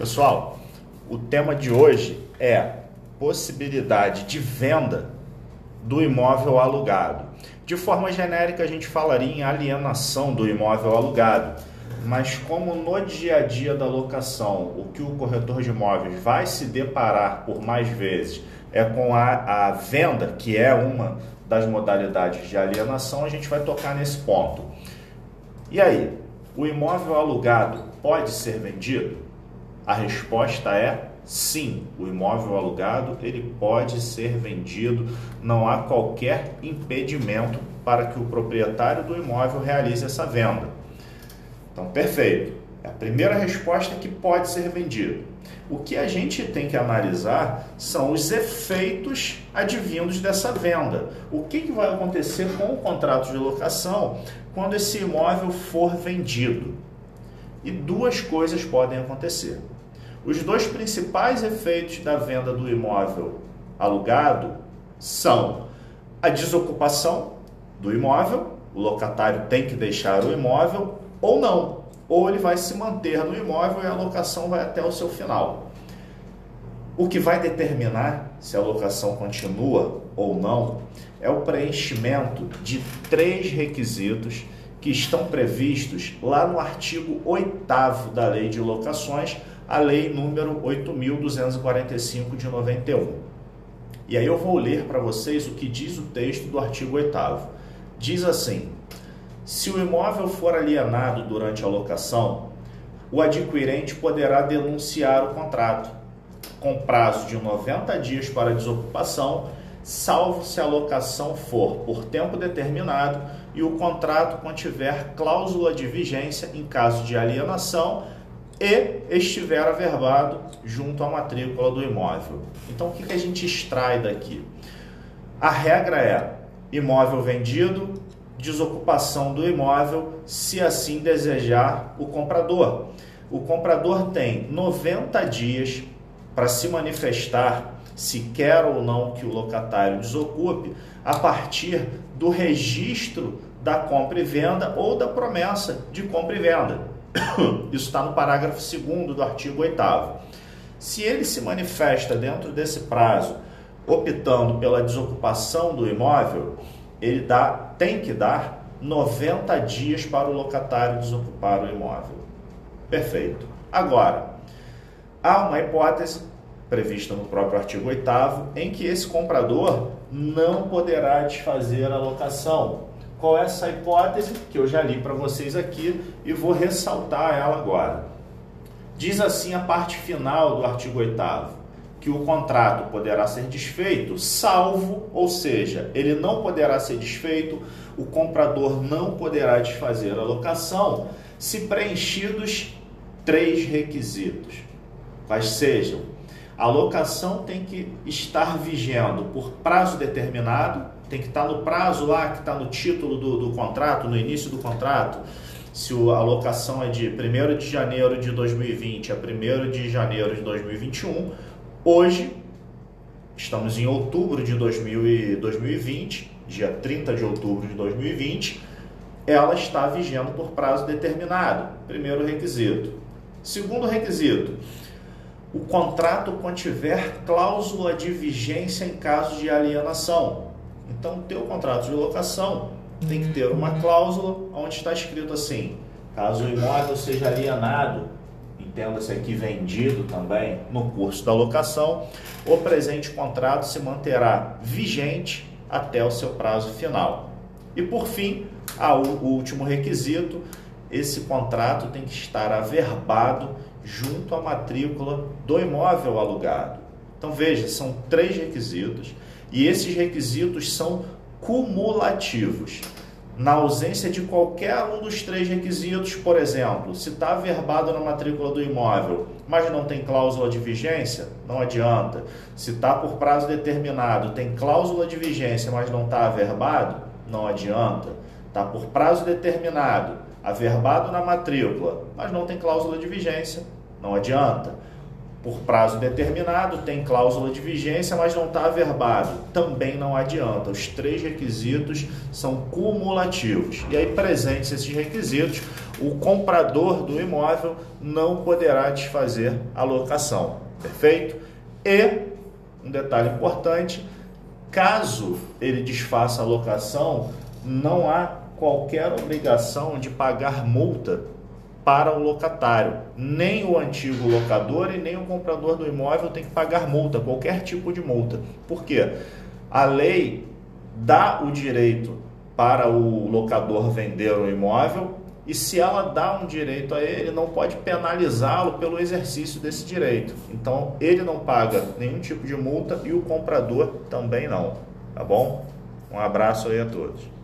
Pessoal, o tema de hoje é possibilidade de venda do imóvel alugado. De forma genérica, a gente falaria em alienação do imóvel alugado, mas como no dia a dia da locação, o que o corretor de imóveis vai se deparar por mais vezes é com a, a venda, que é uma das modalidades de alienação, a gente vai tocar nesse ponto. E aí, o imóvel alugado pode ser vendido? A resposta é sim. O imóvel alugado ele pode ser vendido. Não há qualquer impedimento para que o proprietário do imóvel realize essa venda. Então, perfeito. É a primeira resposta é que pode ser vendido. O que a gente tem que analisar são os efeitos advindos dessa venda. O que, que vai acontecer com o contrato de locação quando esse imóvel for vendido? E duas coisas podem acontecer. Os dois principais efeitos da venda do imóvel alugado são a desocupação do imóvel, o locatário tem que deixar o imóvel ou não, ou ele vai se manter no imóvel e a locação vai até o seu final. O que vai determinar se a locação continua ou não é o preenchimento de três requisitos que estão previstos lá no artigo 8 da Lei de Locações, a lei número 8.245 de 91. E aí eu vou ler para vocês o que diz o texto do artigo 8 Diz assim: se o imóvel for alienado durante a locação, o adquirente poderá denunciar o contrato, com prazo de 90 dias para desocupação, salvo se a locação for por tempo determinado e o contrato contiver cláusula de vigência em caso de alienação e estiver averbado junto à matrícula do imóvel. Então, o que, que a gente extrai daqui? A regra é imóvel vendido, desocupação do imóvel, se assim desejar o comprador. O comprador tem 90 dias para se manifestar se quer ou não que o locatário desocupe a partir do registro da compra e venda ou da promessa de compra e venda. Isso está no parágrafo 2 do artigo 8. Se ele se manifesta dentro desse prazo, optando pela desocupação do imóvel, ele dá, tem que dar 90 dias para o locatário desocupar o imóvel. Perfeito. Agora, há uma hipótese prevista no próprio artigo 8 em que esse comprador não poderá desfazer a locação qual é essa hipótese que eu já li para vocês aqui e vou ressaltar ela agora. Diz assim a parte final do artigo 8 que o contrato poderá ser desfeito, salvo, ou seja, ele não poderá ser desfeito, o comprador não poderá desfazer a locação, se preenchidos três requisitos. Quais sejam: a locação tem que estar vigendo por prazo determinado, tem que estar no prazo lá que está no título do, do, contrato, no início do contrato. Se a alocação é de 1 de janeiro de 2020 a 1 de janeiro de 2021, hoje estamos em outubro de 2020, dia 30 de outubro de 2020, ela está vigendo por prazo determinado. Primeiro requisito. Segundo requisito, o contrato contiver cláusula de vigência em caso de alienação. Então, o teu contrato de locação tem que ter uma cláusula onde está escrito assim: caso o imóvel seja alienado, entenda-se aqui vendido também no curso da locação, o presente contrato se manterá vigente até o seu prazo final. E por fim, o último requisito, esse contrato tem que estar averbado junto à matrícula do imóvel alugado. Então veja, são três requisitos e esses requisitos são cumulativos. Na ausência de qualquer um dos três requisitos, por exemplo, se está averbado na matrícula do imóvel, mas não tem cláusula de vigência, não adianta. Se está por prazo determinado, tem cláusula de vigência, mas não está averbado, não adianta. Está por prazo determinado, averbado na matrícula, mas não tem cláusula de vigência, não adianta. por prazo determinado, tem cláusula de vigência, mas não está averbado. Também não adianta. Os três requisitos são cumulativos. E aí, presentes esses requisitos, o comprador do imóvel não poderá desfazer a locação. Perfeito? E, um detalhe importante, caso ele desfaça a locação, não há qualquer obrigação de pagar multa para o locatário. Nem o antigo locador e nem o comprador do imóvel tem que pagar multa, qualquer tipo de multa. Por quê? A lei dá o direito para o locador vender o imóvel e se ela dá um direito a ele, não pode penalizá-lo pelo exercício desse direito. Então, ele não paga nenhum tipo de multa e o comprador também não, tá bom? Um abraço aí a todos.